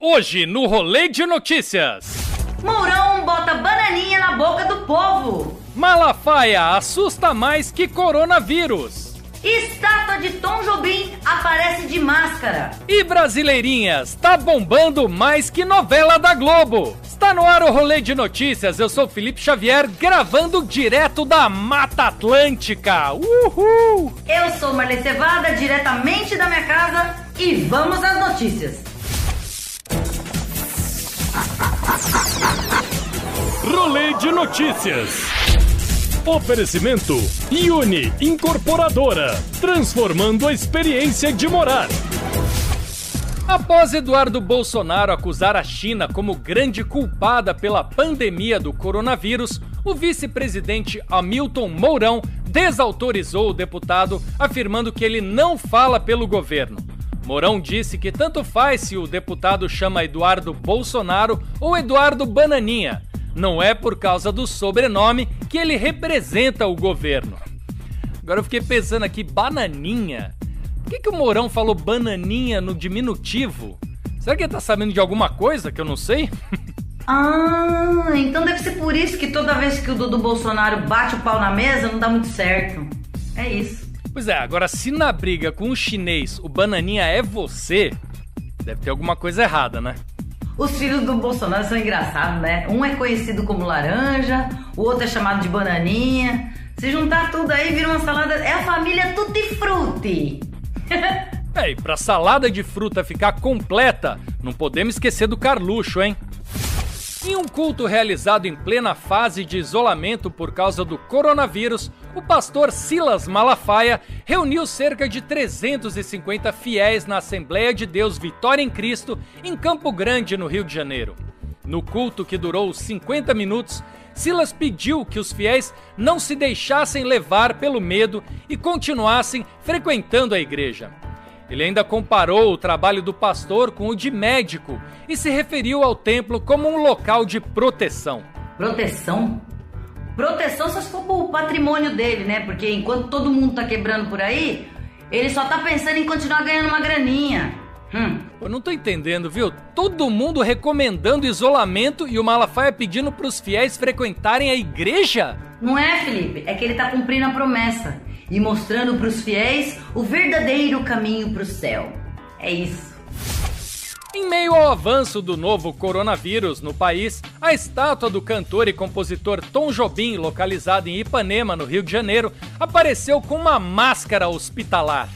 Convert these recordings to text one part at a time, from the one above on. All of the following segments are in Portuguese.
Hoje no Rolê de Notícias. Mourão bota bananinha na boca do povo. Malafaia assusta mais que coronavírus. Estátua de Tom Jobim aparece de máscara. E Brasileirinhas, tá bombando mais que novela da Globo. Está no ar o Rolê de Notícias, eu sou Felipe Xavier, gravando direto da Mata Atlântica. Uhul! Eu sou Marlene Cevada, diretamente da minha casa, e vamos às notícias. Rolê de Notícias. Oferecimento Uni Incorporadora, transformando a experiência de morar. Após Eduardo Bolsonaro acusar a China como grande culpada pela pandemia do coronavírus, o vice-presidente Hamilton Mourão desautorizou o deputado, afirmando que ele não fala pelo governo. Mourão disse que tanto faz se o deputado chama Eduardo Bolsonaro ou Eduardo Bananinha, não é por causa do sobrenome que ele representa o governo. Agora eu fiquei pensando aqui, bananinha? Por que, que o Mourão falou bananinha no diminutivo? Será que ele tá sabendo de alguma coisa que eu não sei? Ah, então deve ser por isso que toda vez que o Dudu Bolsonaro bate o pau na mesa não dá muito certo. É isso. Pois é, agora se na briga com o chinês o bananinha é você, deve ter alguma coisa errada, né? Os filhos do Bolsonaro são engraçados, né? Um é conhecido como laranja, o outro é chamado de bananinha. Se juntar tudo aí, vira uma salada. É a família Tutti Frutti. é, e pra salada de fruta ficar completa, não podemos esquecer do Carluxo, hein? Em um culto realizado em plena fase de isolamento por causa do coronavírus, o pastor Silas Malafaia reuniu cerca de 350 fiéis na Assembleia de Deus Vitória em Cristo, em Campo Grande, no Rio de Janeiro. No culto, que durou 50 minutos, Silas pediu que os fiéis não se deixassem levar pelo medo e continuassem frequentando a igreja. Ele ainda comparou o trabalho do pastor com o de médico e se referiu ao templo como um local de proteção. Proteção? Proteção só se for o patrimônio dele, né? Porque enquanto todo mundo tá quebrando por aí, ele só tá pensando em continuar ganhando uma graninha. Hum. Eu não tô entendendo, viu? Todo mundo recomendando isolamento e o Malafaia pedindo pros fiéis frequentarem a igreja? Não é, Felipe? É que ele tá cumprindo a promessa e mostrando para os fiéis o verdadeiro caminho para o céu. É isso. Em meio ao avanço do novo coronavírus no país, a estátua do cantor e compositor Tom Jobim, localizada em Ipanema, no Rio de Janeiro, apareceu com uma máscara hospitalar.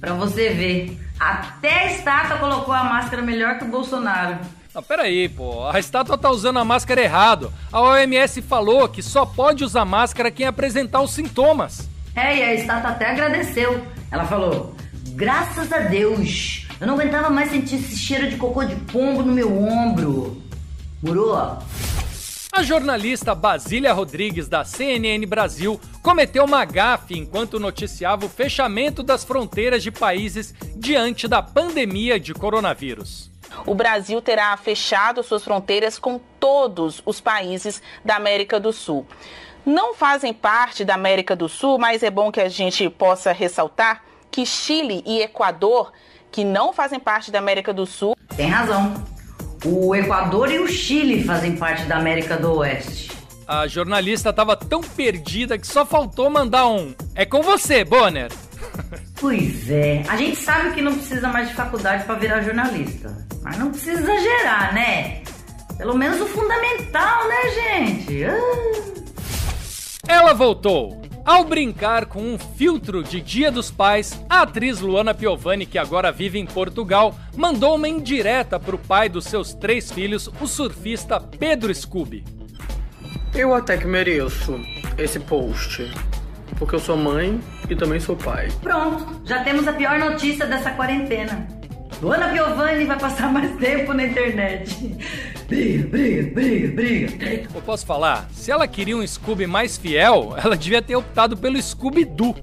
Para você ver, até a estátua colocou a máscara melhor que o Bolsonaro. Não, peraí, pô. A estátua tá usando a máscara errado. A OMS falou que só pode usar máscara quem apresentar os sintomas. É, e a estátua até agradeceu. Ela falou: graças a Deus, eu não aguentava mais sentir esse cheiro de cocô de pombo no meu ombro. Murou? A jornalista Basília Rodrigues, da CNN Brasil, cometeu uma gafe enquanto noticiava o fechamento das fronteiras de países diante da pandemia de coronavírus o Brasil terá fechado suas fronteiras com todos os países da América do Sul. Não fazem parte da América do Sul, mas é bom que a gente possa ressaltar que Chile e Equador, que não fazem parte da América do Sul. Tem razão. O Equador e o Chile fazem parte da América do Oeste. A jornalista estava tão perdida que só faltou mandar um. É com você, Bonner. Pois é, a gente sabe que não precisa mais de faculdade para virar jornalista. Mas não precisa exagerar, né? Pelo menos o fundamental, né, gente? Ah. Ela voltou. Ao brincar com um filtro de Dia dos Pais, a atriz Luana Piovani, que agora vive em Portugal, mandou uma indireta para o pai dos seus três filhos, o surfista Pedro Scooby. Eu até que mereço esse post, porque eu sou mãe e também sou pai. Pronto, já temos a pior notícia dessa quarentena. Luana Piovani vai passar mais tempo na internet. Briga, briga, briga, briga. Eu posso falar? Se ela queria um Scooby mais fiel, ela devia ter optado pelo Scooby-Doo.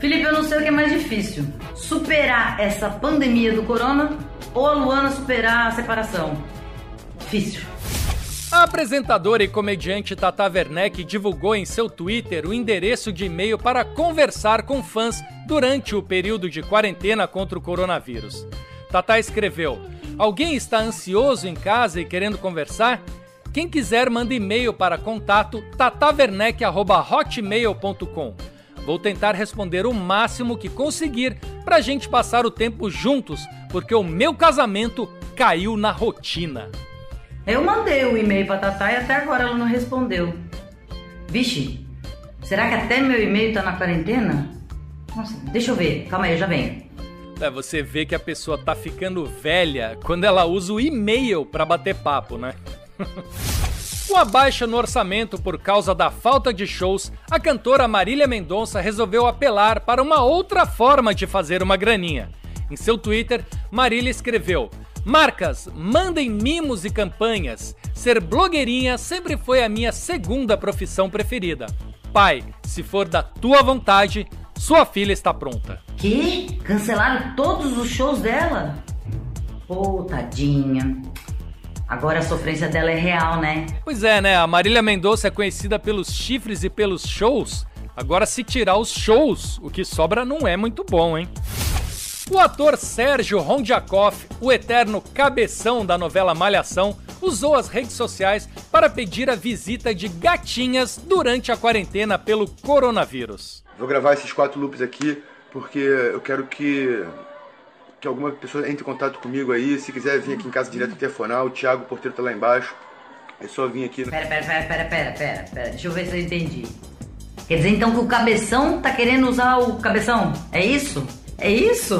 Felipe, eu não sei o que é mais difícil: superar essa pandemia do corona ou a Luana superar a separação. Difícil. A apresentadora e comediante Tata Werneck divulgou em seu Twitter o endereço de e-mail para conversar com fãs durante o período de quarentena contra o coronavírus. Tata escreveu: Alguém está ansioso em casa e querendo conversar? Quem quiser, manda e-mail para contato tatawerneck.hotmail.com. Vou tentar responder o máximo que conseguir para a gente passar o tempo juntos, porque o meu casamento caiu na rotina. Eu mandei o um e-mail pra Tatá e até agora ela não respondeu. Vixe, será que até meu e-mail tá na quarentena? Nossa, deixa eu ver. Calma aí, eu já venho. É, você vê que a pessoa tá ficando velha quando ela usa o e-mail para bater papo, né? Com a baixa no orçamento por causa da falta de shows, a cantora Marília Mendonça resolveu apelar para uma outra forma de fazer uma graninha. Em seu Twitter, Marília escreveu: Marcas, mandem mimos e campanhas. Ser blogueirinha sempre foi a minha segunda profissão preferida. Pai, se for da tua vontade, sua filha está pronta. Que? Cancelaram todos os shows dela? Pô, oh, tadinha. Agora a sofrência dela é real, né? Pois é, né? A Marília Mendonça é conhecida pelos chifres e pelos shows. Agora, se tirar os shows, o que sobra não é muito bom, hein? O ator Sérgio Rondiakov, o eterno cabeção da novela Malhação, usou as redes sociais para pedir a visita de gatinhas durante a quarentena pelo coronavírus. Vou gravar esses quatro loops aqui porque eu quero que que alguma pessoa entre em contato comigo aí. Se quiser vir aqui em casa direto telefonar, o Thiago o porteiro tá lá embaixo. É só vir aqui. Pera, pera, pera, pera, pera, pera, pera. Deixa eu ver se eu entendi. Quer dizer então que o cabeção tá querendo usar o cabeção? É isso? É isso?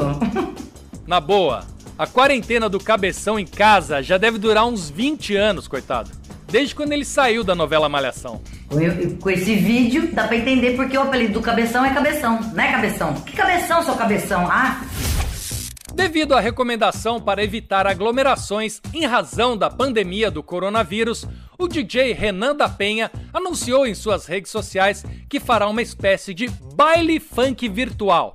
Na boa, a quarentena do Cabeção em casa já deve durar uns 20 anos, coitado. Desde quando ele saiu da novela Malhação. Com esse vídeo, dá pra entender porque o apelido do Cabeção é Cabeção, né, Cabeção? Que Cabeção, seu Cabeção? Ah! Devido à recomendação para evitar aglomerações em razão da pandemia do coronavírus, o DJ Renan da Penha anunciou em suas redes sociais que fará uma espécie de baile funk virtual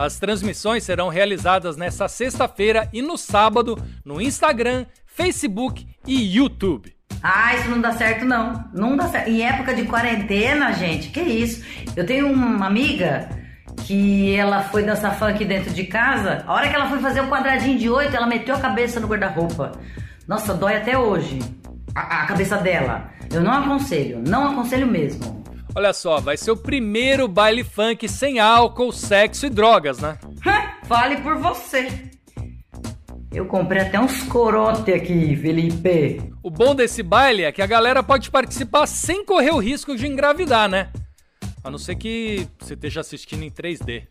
as transmissões serão realizadas nesta sexta-feira e no sábado no Instagram, Facebook e YouTube. Ah, isso não dá certo não. Não dá certo. Em época de quarentena, gente, que isso? Eu tenho uma amiga que ela foi dançar funk dentro de casa. A hora que ela foi fazer o um quadradinho de oito, ela meteu a cabeça no guarda-roupa. Nossa, dói até hoje. A, a cabeça dela. Eu não aconselho, não aconselho mesmo. Olha só, vai ser o primeiro baile funk sem álcool, sexo e drogas, né? Fale por você. Eu comprei até uns corote aqui, Felipe. O bom desse baile é que a galera pode participar sem correr o risco de engravidar, né? A não ser que você esteja assistindo em 3D.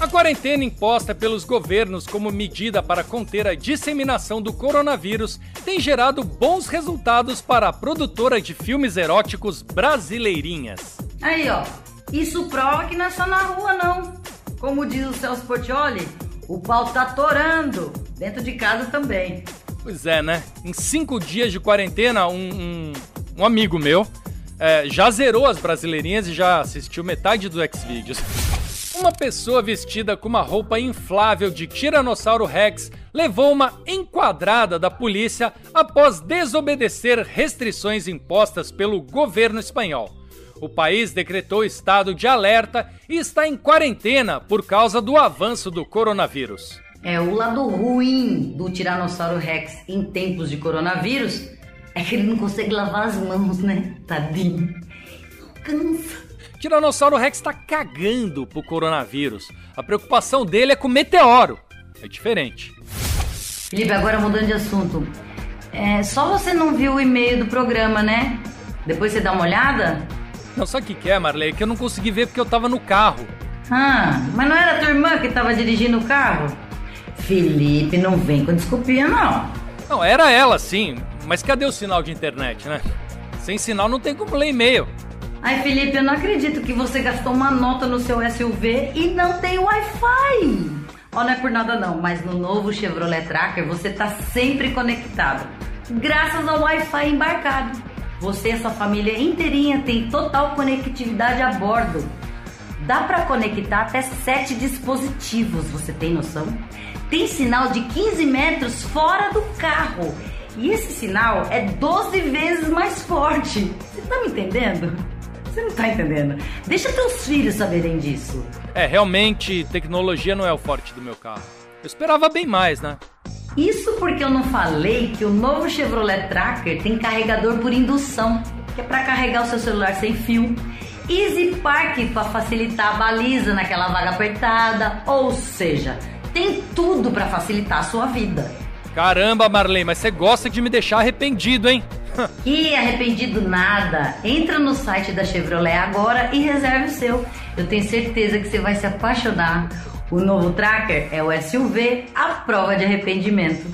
A quarentena imposta pelos governos como medida para conter a disseminação do coronavírus tem gerado bons resultados para a produtora de filmes eróticos brasileirinhas. Aí, ó, isso prova que não é só na rua, não. Como diz o Celso Portioli, o pau tá torando, dentro de casa também. Pois é, né? Em cinco dias de quarentena, um, um, um amigo meu é, já zerou as brasileirinhas e já assistiu metade do Xvideos. Uma pessoa vestida com uma roupa inflável de Tiranossauro Rex levou uma enquadrada da polícia após desobedecer restrições impostas pelo governo espanhol. O país decretou estado de alerta e está em quarentena por causa do avanço do coronavírus. É, o lado ruim do Tiranossauro Rex em tempos de coronavírus é que ele não consegue lavar as mãos, né? Tadinho. Cansa. Tiranossauro Rex está cagando pro coronavírus. A preocupação dele é com o meteoro. É diferente. Felipe, agora mudando de assunto. É, só você não viu o e-mail do programa, né? Depois você dá uma olhada? Não, sabe o que, que é, Marley? Que eu não consegui ver porque eu tava no carro. Ah, mas não era a tua irmã que tava dirigindo o carro? Felipe, não vem com desculpinha, não. Não, era ela sim, mas cadê o sinal de internet, né? Sem sinal não tem como ler e-mail. Ai, Felipe, eu não acredito que você gastou uma nota no seu SUV e não tem Wi-Fi. Ó, não é por nada não, mas no novo Chevrolet Tracker você tá sempre conectado. Graças ao Wi-Fi embarcado. Você e sua família inteirinha tem total conectividade a bordo. Dá para conectar até sete dispositivos, você tem noção? Tem sinal de 15 metros fora do carro. E esse sinal é 12 vezes mais forte. Você tá me entendendo? Você não tá entendendo. Deixa teus filhos saberem disso. É, realmente, tecnologia não é o forte do meu carro. Eu esperava bem mais, né? Isso porque eu não falei que o novo Chevrolet Tracker tem carregador por indução, que é para carregar o seu celular sem fio. Easy Park para facilitar a baliza naquela vaga apertada, ou seja, tem tudo para facilitar a sua vida. Caramba, Marley, mas você gosta de me deixar arrependido, hein? E arrependido nada. Entra no site da Chevrolet agora e reserve o seu. Eu tenho certeza que você vai se apaixonar. O novo Tracker é o SUV à prova de arrependimento.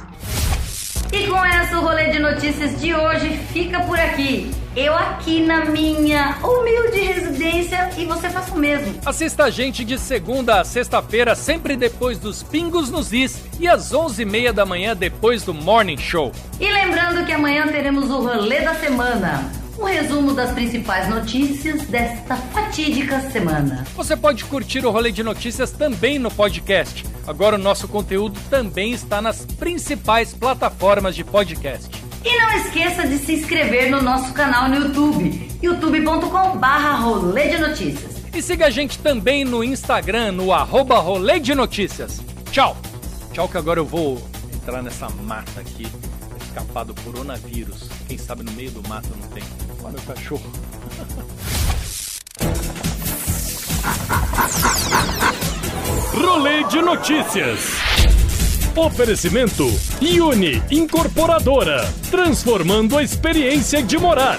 E com essa, o rolê de notícias de hoje fica por aqui. Eu aqui na minha humilde residência e você faça o mesmo. Assista a gente de segunda a sexta-feira, sempre depois dos Pingos nos Is e às 11h30 da manhã depois do Morning Show. E lembrando que amanhã teremos o rolê da semana. Um resumo das principais notícias desta fatídica semana. Você pode curtir o rolê de notícias também no podcast. Agora o nosso conteúdo também está nas principais plataformas de podcast. E não esqueça de se inscrever no nosso canal no YouTube, youtube.com/barra rolê de notícias. E siga a gente também no Instagram, no arroba rolê de notícias. Tchau! Tchau que agora eu vou entrar nessa mata aqui, escapar do coronavírus. Quem sabe no meio do mato não tem. Olha o cachorro. Rolê de notícias. Oferecimento Uni Incorporadora, transformando a experiência de morar.